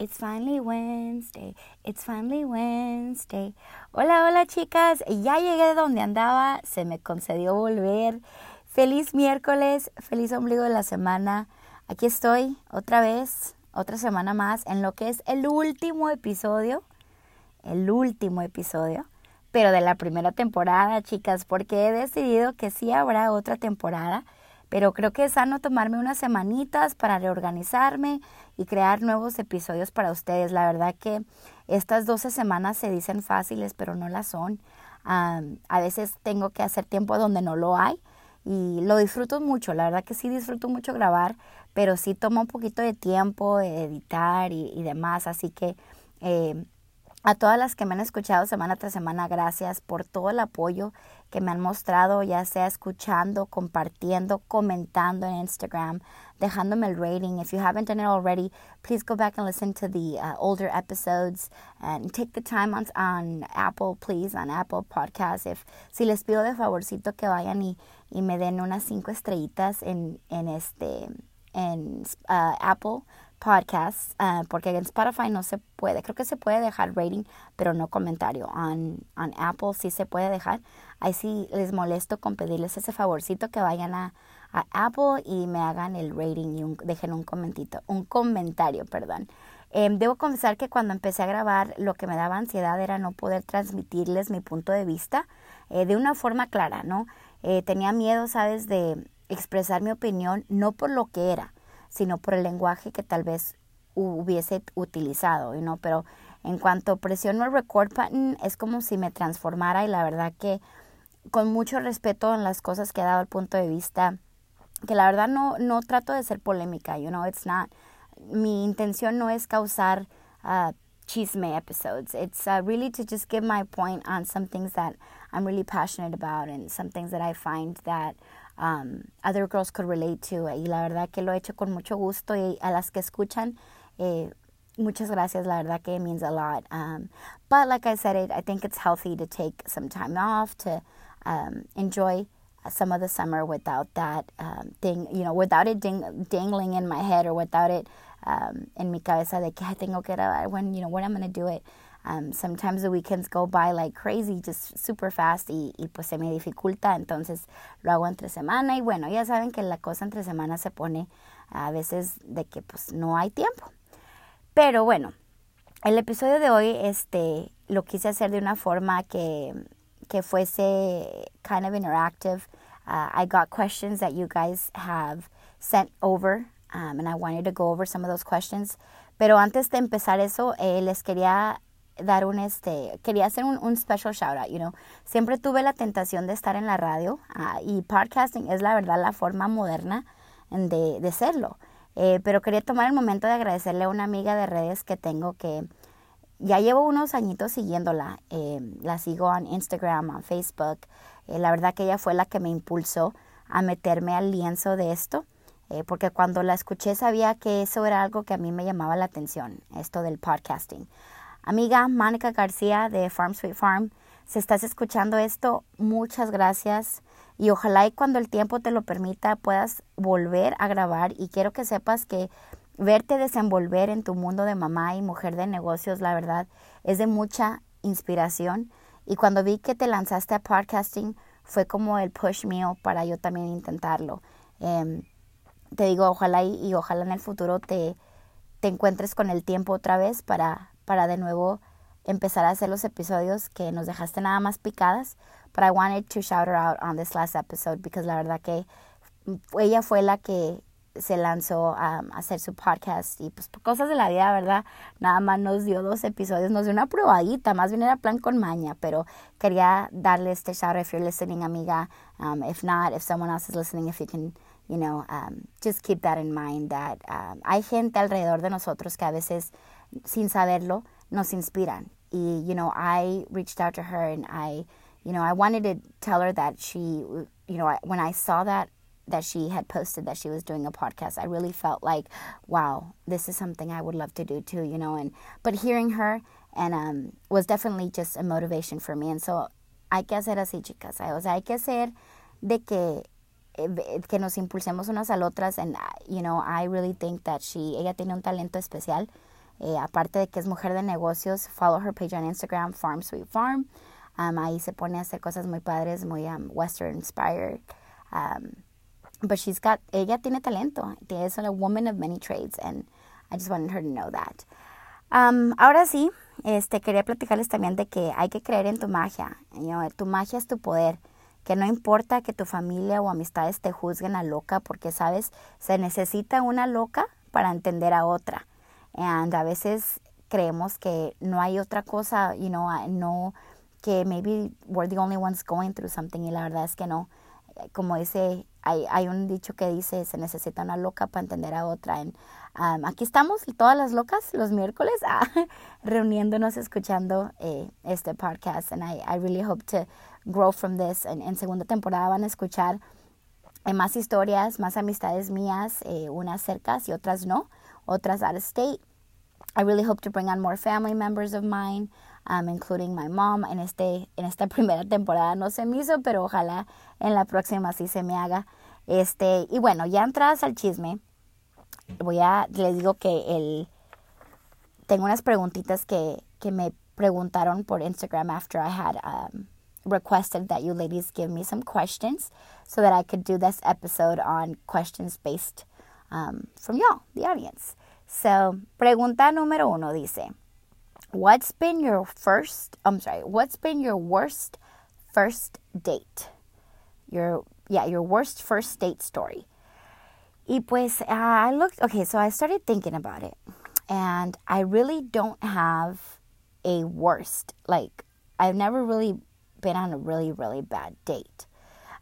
It's finally Wednesday. It's finally Wednesday. Hola, hola chicas. Ya llegué de donde andaba. Se me concedió volver. Feliz miércoles. Feliz ombligo de la semana. Aquí estoy otra vez. Otra semana más en lo que es el último episodio. El último episodio. Pero de la primera temporada, chicas. Porque he decidido que sí habrá otra temporada pero creo que es sano tomarme unas semanitas para reorganizarme y crear nuevos episodios para ustedes. La verdad que estas 12 semanas se dicen fáciles, pero no las son. a veces tengo que hacer tiempo donde no lo hay y lo disfruto mucho. La verdad que sí disfruto mucho grabar, pero sí toma un poquito de tiempo editar y, demás. Así que eh, a todas las que me han escuchado semana tras semana, gracias por todo el apoyo que me han mostrado, ya sea escuchando, compartiendo, comentando en Instagram, dejándome el rating. If you haven't done it already, please go back and listen to the uh, older episodes and take the time on, on Apple, please, on Apple Podcasts. If, si les pido de favorcito que vayan y, y me den unas cinco estrellitas en, en este en uh, Apple podcasts, uh, porque en Spotify no se puede. Creo que se puede dejar rating, pero no comentario. En on Apple sí se puede dejar. Ahí sí les molesto con pedirles ese favorcito que vayan a, Apple y me hagan el rating y dejen un comentito, un comentario, perdón. Em, debo confesar que cuando empecé a grabar lo que me daba ansiedad era no poder transmitirles mi punto de vista eh, de una forma clara, ¿no? Eh, tenía miedo, ¿sabes?, de expresar mi opinión no por lo que era, sino por el lenguaje que tal vez hubiese utilizado, ¿no? Pero en cuanto presiono el record button es como si me transformara y la verdad que con mucho respeto en las cosas que he dado al punto de vista, que la verdad no, no trato de ser polémica, you know, it's not, mi intención no es causar uh, chisme episodes. It's uh, really to just give my point on some things that I'm really passionate about and some things that I find that um, other girls could relate to. Y la verdad que lo he hecho con mucho gusto y a las que escuchan, eh, muchas gracias. La verdad que means a lot. Um, but like I said, it, I think it's healthy to take some time off to um, enjoy some of the summer without that um, thing, you know, without it ding- dangling in my head or without it um, en mi cabeza de que I tengo que grabar when, you know, when I'm going to do it. Um, sometimes the weekends go by like crazy, just super fast y, y, pues se me dificulta, entonces lo hago entre semana y bueno, ya saben que la cosa entre semana se pone a veces de que pues no hay tiempo. Pero bueno, el episodio de hoy este lo quise hacer de una forma que, que fuese kind of interactive. Uh, I got questions that you guys have sent over um, and I wanted to go over some of those questions. Pero antes de empezar eso, eh, les quería dar un este, quería hacer un, un, special shout out, you know. Siempre tuve la tentación de estar en la radio uh, y podcasting es la verdad la forma moderna de, de serlo. Eh, pero quería tomar el momento de agradecerle a una amiga de redes que tengo que ya llevo unos añitos siguiéndola. Eh, la sigo en Instagram, en Facebook. Eh, la verdad que ella fue la que me impulsó a meterme al lienzo de esto. Eh, porque cuando la escuché sabía que eso era algo que a mí me llamaba la atención, esto del podcasting. Amiga Mónica García de Farm Sweet Farm, si estás escuchando esto, muchas gracias. Y ojalá y cuando el tiempo te lo permita puedas volver a grabar. Y quiero que sepas que verte desenvolver en tu mundo de mamá y mujer de negocios, la verdad, es de mucha inspiración. Y cuando vi que te lanzaste a podcasting fue como el push mío para yo también intentarlo. Eh, te digo, ojalá y, y, ojalá en el futuro te, te encuentres con el tiempo otra vez para, para de nuevo empezar a hacer los episodios que nos dejaste nada más picadas. But I wanted to shout her out on this last episode because la verdad que ella fue la que se lanzó a, hacer su podcast y pues por cosas de la vida, ¿verdad? Nada más nos dio dos episodios, nos dio una probadita, más bien era plan con maña, pero quería darle este shout out if you're listening, amiga. Um, if not, if someone else is listening, if you can you know, um, just keep that in mind that um, hay gente alrededor de nosotros que a veces sin saberlo, nos inspiran. Y, you know, I reached out to her and I, you know, I wanted to tell her that she, you know, when I saw that, that she had posted that she was doing a podcast, I really felt like, wow, this is something I would love to do too, you know, and, but hearing her and um, was definitely just a motivation for me. And so, hay que hacer así, chicas. O sea, hay que hacer de que eh, que nos impulsemos unas a otras and you know I really think that she ella tiene un talento especial Eh, aparte de que es mujer de negocios, follow her page on Instagram, Farm Sweet Farm. Um, ahí se pone a hacer cosas muy padres, muy um, western inspired. Um, but she's got, ella tiene talento. Es a woman of many trades, and I just wanted her to know that. Um, ahora sí, este, quería platicarles también de que hay que creer en tu magia. You know, tu magia es tu poder. Que no importa que tu familia o amistades te juzguen a loca, porque sabes, se necesita una loca para entender a otra. And a veces creemos que no hay otra cosa, you know, no, que maybe we're the only ones going through something y la verdad es que no. Como dice, hay, hay un dicho que dice, se necesita una loca para entender a otra. And, um, aquí estamos, todas las locas, los miércoles, ah, reuniéndonos, escuchando eh, este podcast. And I, I really hope to grow from this. En, en segunda temporada van a escuchar eh, más historias, más amistades mías, eh, unas cercas y otras no, otras out of state. I really hope to bring on more family members of mine, um, including my mom. En, este, en esta primera temporada no se me hizo, pero ojalá en la próxima sí se me haga. Este, y bueno, ya entradas al chisme, voy a, les digo que el, tengo unas preguntitas que, que me preguntaron por Instagram after I had um, requested that you ladies give me some questions so that I could do this episode on questions based um, from y'all, the audience. So, pregunta número uno dice, What's been your first, I'm sorry, what's been your worst first date? Your, yeah, your worst first date story. Y pues, uh, I looked, okay, so I started thinking about it. And I really don't have a worst. Like, I've never really been on a really, really bad date.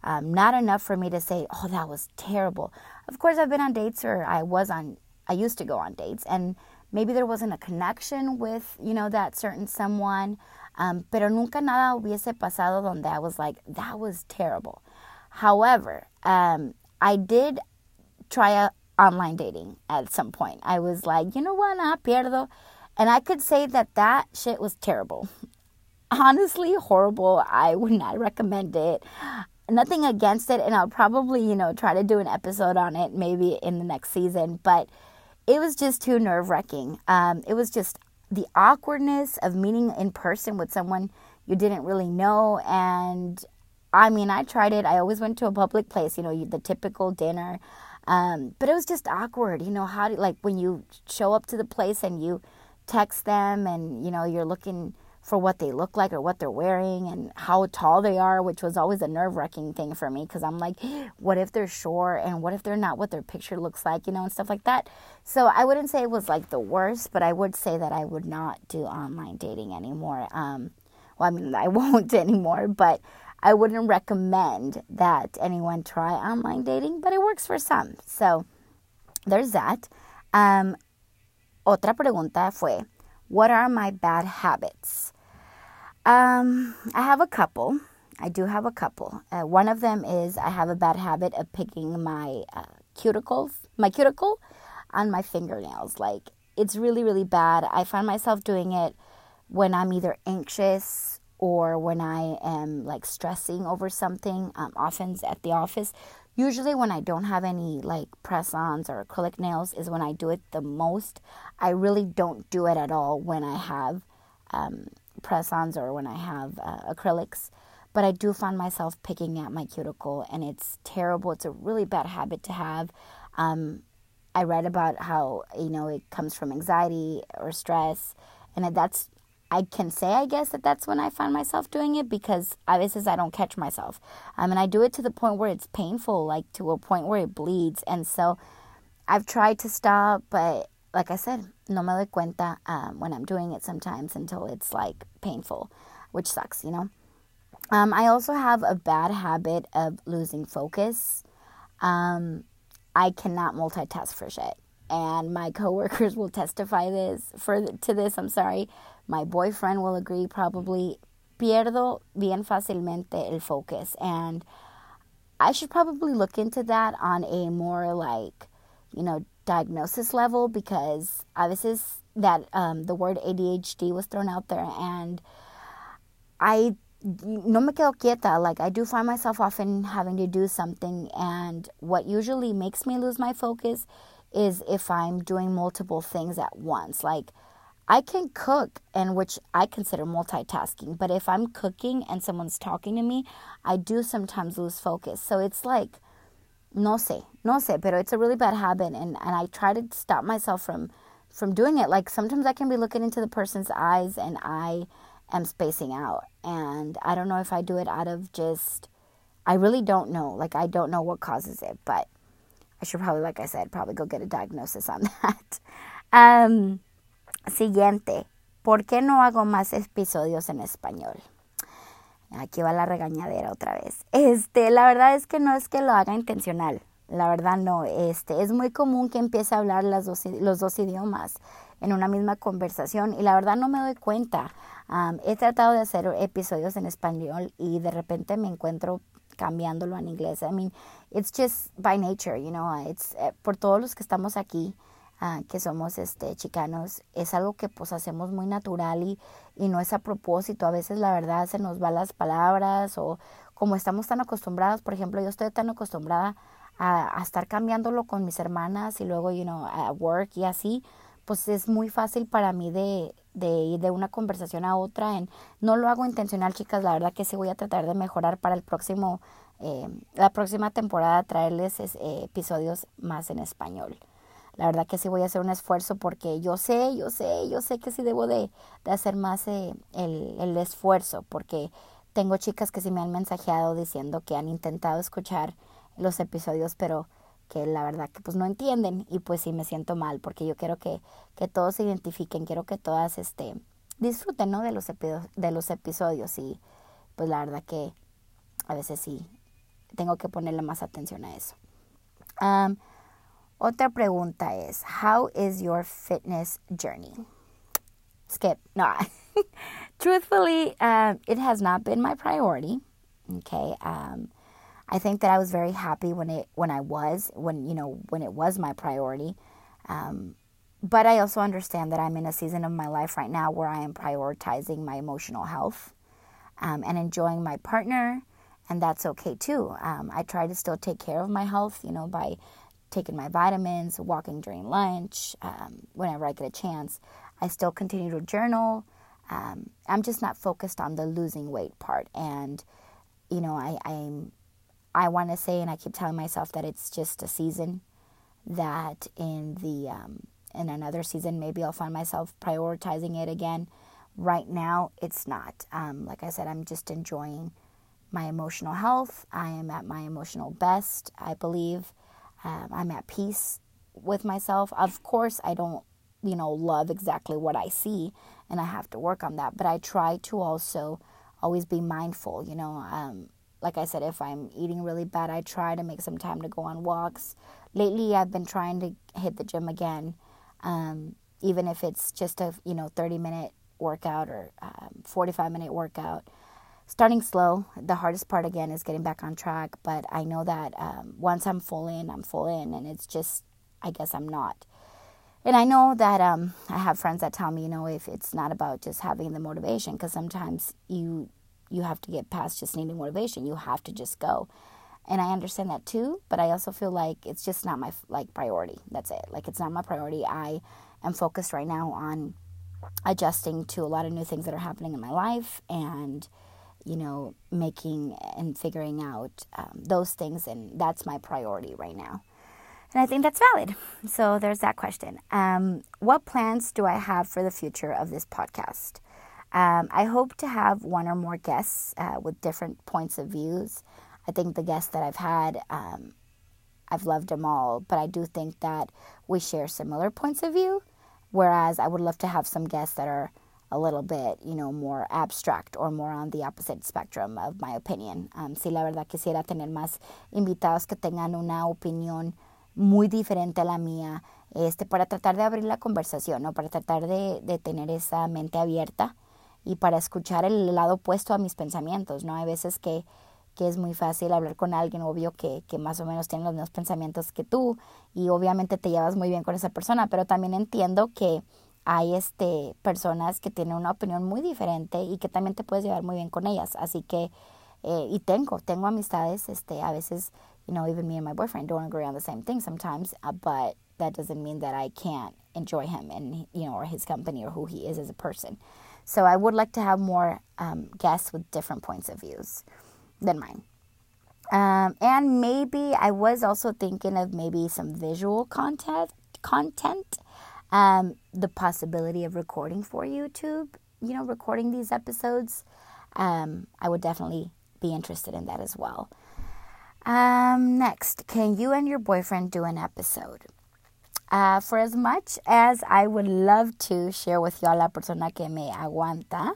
Um, not enough for me to say, oh, that was terrible. Of course, I've been on dates or I was on, I used to go on dates and maybe there wasn't a connection with, you know, that certain someone. Um, pero nunca nada hubiese pasado donde I was like, that was terrible. However, um, I did try a online dating at some point. I was like, you know what, nah, pierdo. And I could say that that shit was terrible honestly horrible. I would not recommend it. Nothing against it, and I'll probably, you know, try to do an episode on it maybe in the next season, but it was just too nerve wracking. Um, it was just the awkwardness of meeting in person with someone you didn't really know. And I mean, I tried it. I always went to a public place, you know, the typical dinner. Um, but it was just awkward, you know, how do, like when you show up to the place and you text them and, you know, you're looking for what they look like or what they're wearing and how tall they are, which was always a nerve wracking thing for me because I'm like, what if they're short and what if they're not what their picture looks like, you know, and stuff like that. So I wouldn't say it was like the worst, but I would say that I would not do online dating anymore. Um, well, I mean, I won't anymore, but I wouldn't recommend that anyone try online dating, but it works for some. So there's that. Um, otra pregunta fue, what are my bad habits? Um, I have a couple. I do have a couple. Uh, one of them is I have a bad habit of picking my uh, cuticles, my cuticle, on my fingernails. Like it's really, really bad. I find myself doing it when I'm either anxious or when I am like stressing over something. Um, often at the office. Usually, when I don't have any like press ons or acrylic nails, is when I do it the most. I really don't do it at all when I have. Um, press ons or when I have uh, acrylics. But I do find myself picking at my cuticle, and it's terrible. It's a really bad habit to have. Um, I read about how you know it comes from anxiety or stress, and that's I can say I guess that that's when I find myself doing it because veces I don't catch myself. I mean I do it to the point where it's painful, like to a point where it bleeds, and so I've tried to stop, but like I said, no me doy cuenta um, when I'm doing it sometimes until it's like painful, which sucks, you know. Um, I also have a bad habit of losing focus. Um, I cannot multitask for shit, and my coworkers will testify this for to this. I'm sorry, my boyfriend will agree probably. Pierdo bien fácilmente el focus, and I should probably look into that on a more like, you know, diagnosis level because veces that um, the word ADHD was thrown out there and I no me quedo quieta. Like I do find myself often having to do something and what usually makes me lose my focus is if I'm doing multiple things at once. Like I can cook and which I consider multitasking, but if I'm cooking and someone's talking to me, I do sometimes lose focus. So it's like no sé, no sé, pero it's a really bad habit and, and I try to stop myself from from doing it. Like sometimes I can be looking into the person's eyes and I am spacing out. And I don't know if I do it out of just I really don't know. Like I don't know what causes it, but I should probably, like I said, probably go get a diagnosis on that. Um, Siguiente, ¿por qué no hago más episodios en español? Aquí va la regañadera otra vez. Este, la verdad es que no es que lo haga intencional. La verdad no, este, es muy común que empiece a hablar las dos, los dos idiomas en una misma conversación y la verdad no me doy cuenta. he tratado de hacer episodios en español y de repente me encuentro cambiándolo en inglés. I mean, it's just by nature, you know, it's eh, por todos los que estamos aquí Ah, que somos este, chicanos, es algo que pues hacemos muy natural y, y no es a propósito. A veces la verdad se nos van las palabras o como estamos tan acostumbrados, por ejemplo, yo estoy tan acostumbrada a, estar cambiándolo con mis hermanas y luego, you know, a work y así, pues es muy fácil para mí de, de ir de una conversación a otra. En, no lo hago intencional, chicas, la verdad que sí voy a tratar de mejorar para el próximo, eh, la próxima temporada, traerles eh, episodios más en español. La verdad que sí voy a hacer un esfuerzo porque yo sé, yo sé, yo sé que sí debo de, de hacer más eh, el, el esfuerzo porque tengo chicas que sí me han mensajeado diciendo que han intentado escuchar los episodios, pero que la verdad que pues no entienden y pues sí me siento mal porque yo quiero que, que todos se identifiquen, quiero que todas este, disfruten ¿no? de, los de los episodios y pues la verdad que a veces sí tengo que ponerle más atención a eso. Otra pregunta es, how is your fitness journey? Skip. No. Truthfully, um, it has not been my priority. Okay. Um, I think that I was very happy when it when I was when you know when it was my priority. Um, but I also understand that I'm in a season of my life right now where I am prioritizing my emotional health um, and enjoying my partner, and that's okay too. Um, I try to still take care of my health, you know, by taking my vitamins, walking during lunch, um, whenever I get a chance. I still continue to journal. Um, I'm just not focused on the losing weight part. And, you know, I, I'm, I want to say, and I keep telling myself that it's just a season. That in the um, in another season, maybe I'll find myself prioritizing it again. Right now, it's not. Um, like I said, I'm just enjoying my emotional health. I am at my emotional best, I believe. Um, I'm at peace with myself. Of course, I don't, you know, love exactly what I see, and I have to work on that. But I try to also always be mindful. You know, um, like I said, if I'm eating really bad, I try to make some time to go on walks. Lately, I've been trying to hit the gym again, um, even if it's just a you know 30 minute workout or um, 45 minute workout starting slow. The hardest part again is getting back on track, but I know that um, once I'm full in, I'm full in, and it's just, I guess I'm not. And I know that um, I have friends that tell me, you know, if it's not about just having the motivation, because sometimes you you have to get past just needing motivation. You have to just go, and I understand that too. But I also feel like it's just not my like priority. That's it. Like it's not my priority. I am focused right now on adjusting to a lot of new things that are happening in my life and you know, making and figuring out um, those things. And that's my priority right now. And I think that's valid. So there's that question. Um, what plans do I have for the future of this podcast? Um, I hope to have one or more guests uh, with different points of views. I think the guests that I've had, um, I've loved them all, but I do think that we share similar points of view. Whereas I would love to have some guests that are a little bit, you know, more abstract or more on the opposite spectrum of my opinion. Um, sí, la verdad quisiera tener más invitados que tengan una opinión muy diferente a la mía, este, para tratar de abrir la conversación, ¿no? Para tratar de, tener esa mente abierta y para escuchar el lado opuesto a mis pensamientos, ¿no? Hay veces que, es muy fácil hablar con alguien, obvio, que más o menos tiene los mismos pensamientos que tú y obviamente te llevas muy bien con esa persona, pero también entiendo que hay este, personas que tienen una opinión muy diferente y que también te puedes llevar muy bien con ellas. Así que, eh, y tengo, tengo amistades, este, a veces, you know, even me and my boyfriend don't agree on the same thing sometimes, uh, but that doesn't mean that I can't enjoy him and you know or his company or who he is as a person. So I would like to have more um, guests with different points of views than mine. Um, and maybe I was also thinking of maybe some visual content. Content, um, the possibility of recording for YouTube. You know, recording these episodes. Um, I would definitely be interested in that as well. Um, next, can you and your boyfriend do an episode? Uh, for as much as I would love to share with y'all la persona que me aguanta,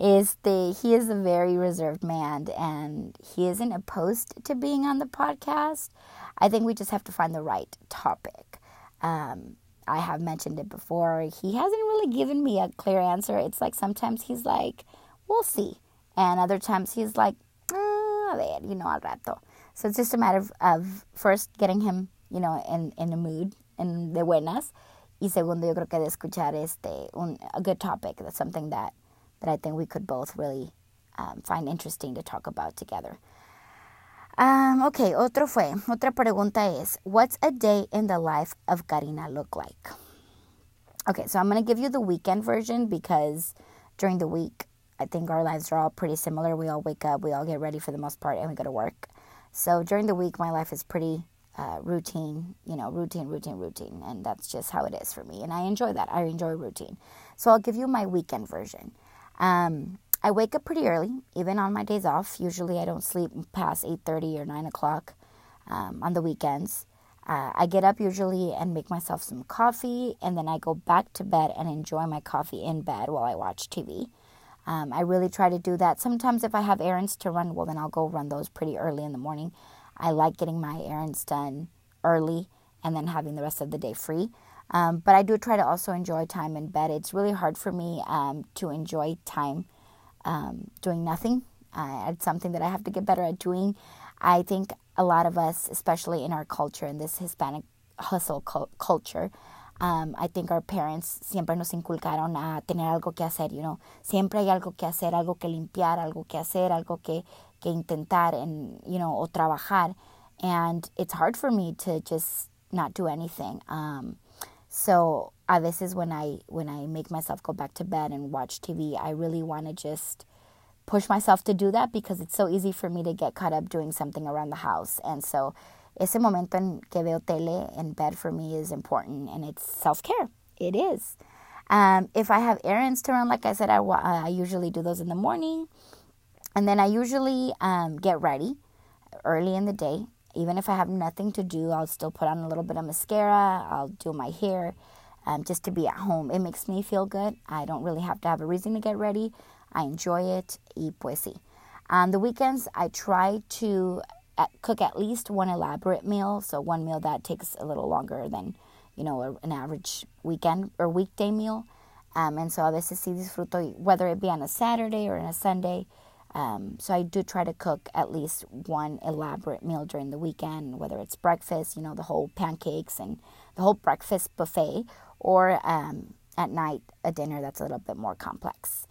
is the he is a very reserved man and he isn't opposed to being on the podcast. I think we just have to find the right topic. Um, I have mentioned it before. He hasn't really given me a clear answer. It's like sometimes he's like, "We'll see," and other times he's like, mm, "A ver, you know, al rato." So it's just a matter of, of first getting him, you know, in in the mood en de buenas. Y segundo, yo creo que de escuchar este, un, a good topic. That's something that, that I think we could both really um, find interesting to talk about together. Um, ok, otro fue, otra pregunta es, what's a day in the life of Karina look like? Okay, so I'm going to give you the weekend version because during the week, I think our lives are all pretty similar. We all wake up, we all get ready for the most part, and we go to work. So during the week, my life is pretty uh, routine, you know, routine, routine, routine. And that's just how it is for me. And I enjoy that. I enjoy routine. So I'll give you my weekend version. Um, I wake up pretty early, even on my days off. Usually I don't sleep past 8.30 or 9 o'clock um, on the weekends. Uh, I get up usually and make myself some coffee, and then I go back to bed and enjoy my coffee in bed while I watch TV. Um, I really try to do that. Sometimes if I have errands to run, well, then I'll go run those pretty early in the morning. I like getting my errands done early and then having the rest of the day free. Um, but I do try to also enjoy time in bed. It's really hard for me um, to enjoy time um, doing nothing. Uh, it's something that I have to get better at doing. I think a lot of us, especially in our culture, in this Hispanic hustle culture, um, I think our parents siempre nos inculcaron a tener algo que hacer, you know. Siempre hay algo que hacer, algo que limpiar, algo que hacer, algo que que intentar and you know o trabajar and it's hard for me to just not do anything um, so a is when i when i make myself go back to bed and watch tv i really want to just push myself to do that because it's so easy for me to get caught up doing something around the house and so ese momento en que veo tele in bed for me is important and it's self-care it is um, if i have errands to run like i said I, I usually do those in the morning and then I usually um, get ready early in the day. Even if I have nothing to do, I'll still put on a little bit of mascara. I'll do my hair um, just to be at home. It makes me feel good. I don't really have to have a reason to get ready. I enjoy it. Y pues sí. On the weekends, I try to uh, cook at least one elaborate meal. So one meal that takes a little longer than, you know, an average weekend or weekday meal. Um, and so a veces sí disfruto, whether it be on a Saturday or on a Sunday. Um, so I do try to cook at least one elaborate meal during the weekend, whether it's breakfast, you know, the whole pancakes and the whole breakfast buffet, or um, at night a dinner that's a little bit more complex.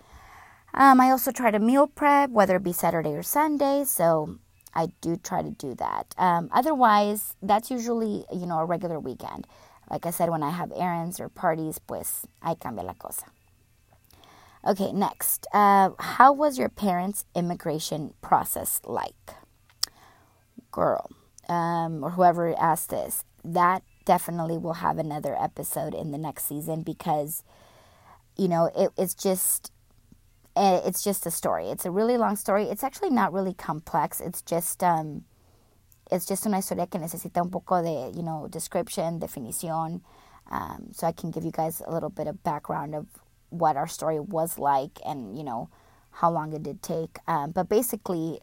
Um, I also try to meal prep, whether it be Saturday or Sunday. So I do try to do that. Um, otherwise, that's usually you know a regular weekend. Like I said, when I have errands or parties, pues I cambia la cosa. Okay, next. Uh, how was your parents' immigration process like? Girl, um, or whoever asked this, that definitely will have another episode in the next season because, you know, it, it's just eh, it's just a story. It's a really long story. It's actually not really complex. It's just um, it's just una historia que necesita un poco de you know description, definición. Um, so I can give you guys a little bit of background of what our story was like and you know how long it did take um, but basically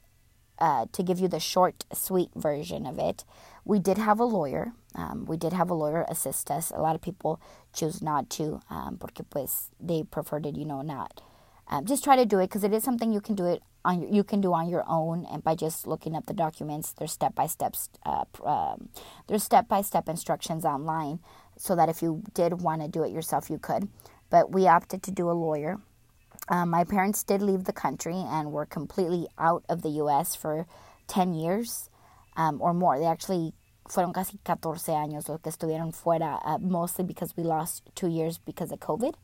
uh, to give you the short sweet version of it. We did have a lawyer. Um, we did have a lawyer assist us. A lot of people choose not to um, porque pues they preferred it you know not um, just try to do it because it is something you can do it on your, you can do on your own and by just looking up the documents there's step by steps uh, um, there's step by step instructions online so that if you did want to do it yourself you could. But we opted to do a lawyer. Um, my parents did leave the country and were completely out of the U.S. for 10 years um, or more. They actually fueron casi 14 años los que estuvieron fuera, uh, mostly because we lost two years because of COVID.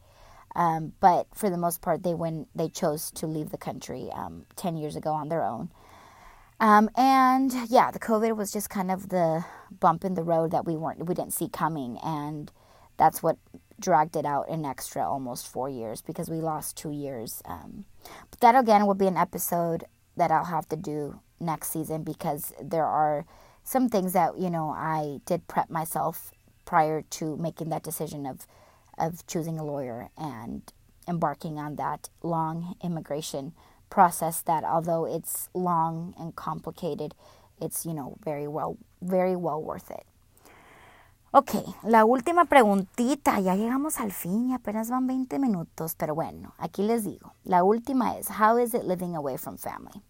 Um, but for the most part, they went, they chose to leave the country um, 10 years ago on their own. Um, and yeah, the COVID was just kind of the bump in the road that we weren't, we didn't see coming. And that's what dragged it out an extra almost four years because we lost two years. Um, but that again will be an episode that I'll have to do next season because there are some things that you know I did prep myself prior to making that decision of of choosing a lawyer and embarking on that long immigration process that although it's long and complicated it's you know very well very well worth it Ok, la última preguntita, ya llegamos al fin y apenas van 20 minutos, pero bueno, aquí les digo. La última es, how is it living away from family?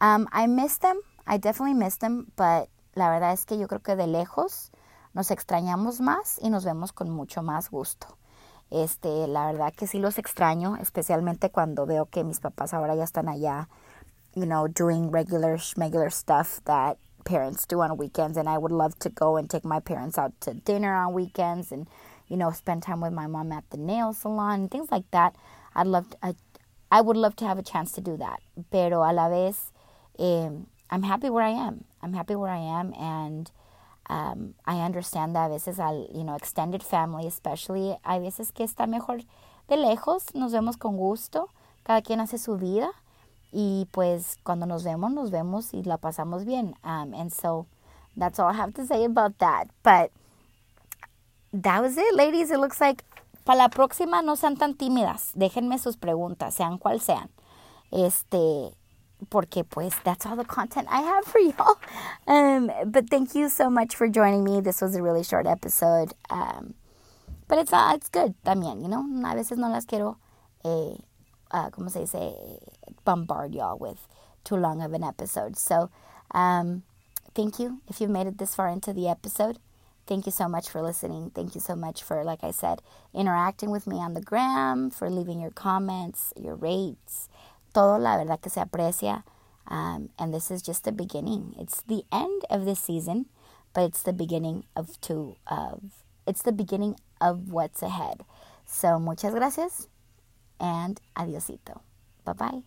Um, I miss them, I definitely miss them, but la verdad es que yo creo que de lejos nos extrañamos más y nos vemos con mucho más gusto. Este, la verdad que sí los extraño, especialmente cuando veo que mis papás ahora ya están allá, you know, doing regular, regular stuff that parents do on weekends and I would love to go and take my parents out to dinner on weekends and you know spend time with my mom at the nail salon and things like that. I'd love to, I, I would love to have a chance to do that. Pero a la vez um, I'm happy where I am. I'm happy where I am and um, I understand that a veces al, you know, extended family especially, hay veces que está mejor de lejos, nos vemos con gusto, cada quien hace su vida Y pues cuando nos vemos, nos vemos y la pasamos bien. Um, and so that's all I have to say about that. But that was it, ladies. It looks like para la próxima no sean tan tímidas. Déjenme sus preguntas, sean cual sean. Este, porque pues that's all the content I have for y'all. Um, but thank you so much for joining me. This was a really short episode. Um, but it's uh, it's good también, you know. A veces no las quiero, eh, uh, ¿cómo se dice? bombard y'all with too long of an episode. So, um, thank you if you've made it this far into the episode. Thank you so much for listening. Thank you so much for, like I said, interacting with me on the gram, for leaving your comments, your rates. Todo la verdad que se aprecia. Um, and this is just the beginning. It's the end of this season, but it's the beginning of two of it's the beginning of what's ahead. So muchas gracias and adiosito. Bye bye.